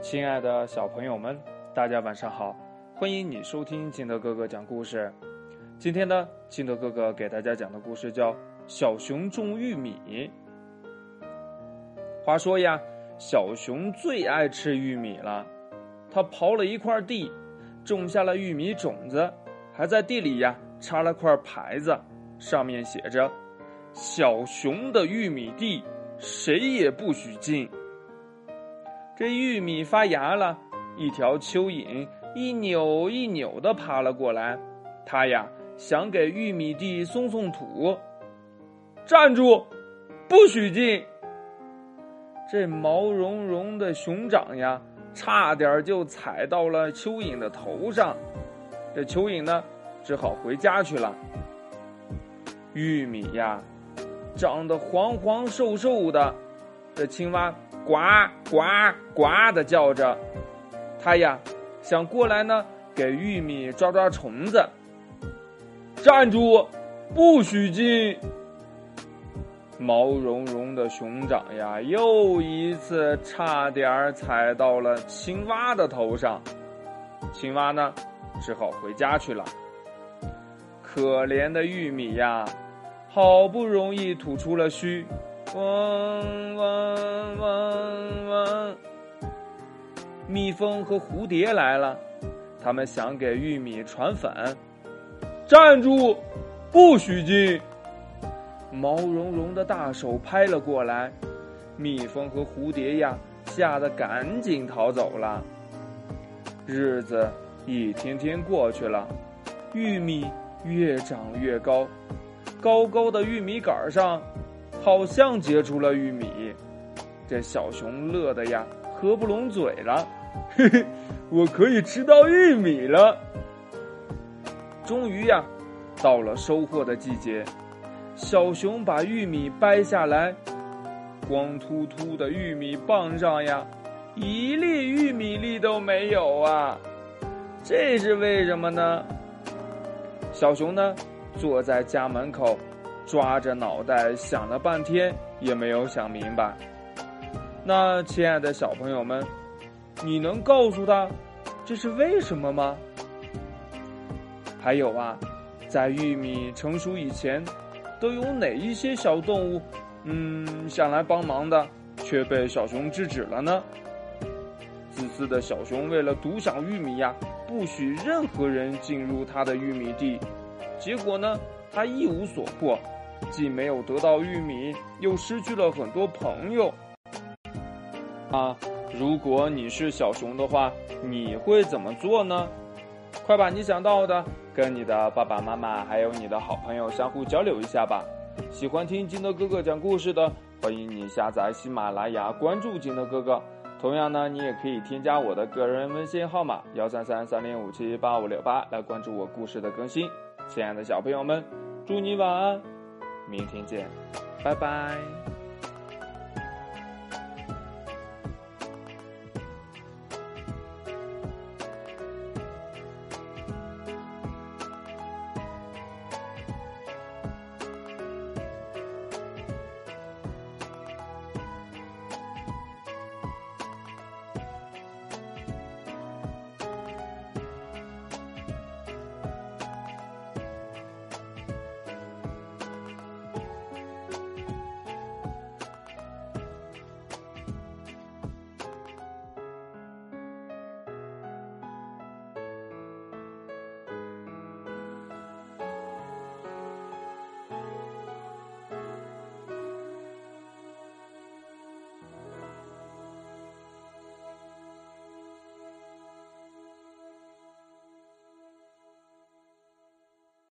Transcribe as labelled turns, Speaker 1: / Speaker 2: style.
Speaker 1: 亲爱的小朋友们，大家晚上好！欢迎你收听金德哥哥讲故事。今天呢，金德哥哥给大家讲的故事叫《小熊种玉米》。话说呀，小熊最爱吃玉米了。他刨了一块地，种下了玉米种子，还在地里呀插了块牌子，上面写着：“小熊的玉米地，谁也不许进。”这玉米发芽了，一条蚯蚓一扭一扭的爬了过来，它呀想给玉米地松松土。站住，不许进！这毛茸茸的熊掌呀，差点就踩到了蚯蚓的头上。这蚯蚓呢，只好回家去了。玉米呀，长得黄黄瘦瘦的，这青蛙。呱呱呱的叫着，它呀想过来呢，给玉米抓抓虫子。站住，不许进！毛茸茸的熊掌呀，又一次差点踩到了青蛙的头上。青蛙呢，只好回家去了。可怜的玉米呀，好不容易吐出了须。嗡嗡嗡嗡！蜜蜂和蝴蝶来了，他们想给玉米传粉。站住，不许进！毛茸茸的大手拍了过来，蜜蜂和蝴蝶呀，吓得赶紧逃走了。日子一天天过去了，玉米越长越高，高高的玉米杆上。好像结出了玉米，这小熊乐得呀合不拢嘴了。嘿嘿，我可以吃到玉米了。终于呀，到了收获的季节，小熊把玉米掰下来，光秃秃的玉米棒上呀，一粒玉米粒都没有啊！这是为什么呢？小熊呢，坐在家门口。抓着脑袋想了半天，也没有想明白。那亲爱的小朋友们，你能告诉他这是为什么吗？还有啊，在玉米成熟以前，都有哪一些小动物，嗯，想来帮忙的，却被小熊制止了呢？自私的小熊为了独享玉米呀，不许任何人进入他的玉米地，结果呢，他一无所获。既没有得到玉米，又失去了很多朋友。啊，如果你是小熊的话，你会怎么做呢？快把你想到的跟你的爸爸妈妈还有你的好朋友相互交流一下吧。喜欢听金德哥哥讲故事的，欢迎你下载喜马拉雅，关注金德哥哥。同样呢，你也可以添加我的个人微信号码幺三三三零五七八五六八来关注我故事的更新。亲爱的小朋友们，祝你晚安。明天见，拜拜。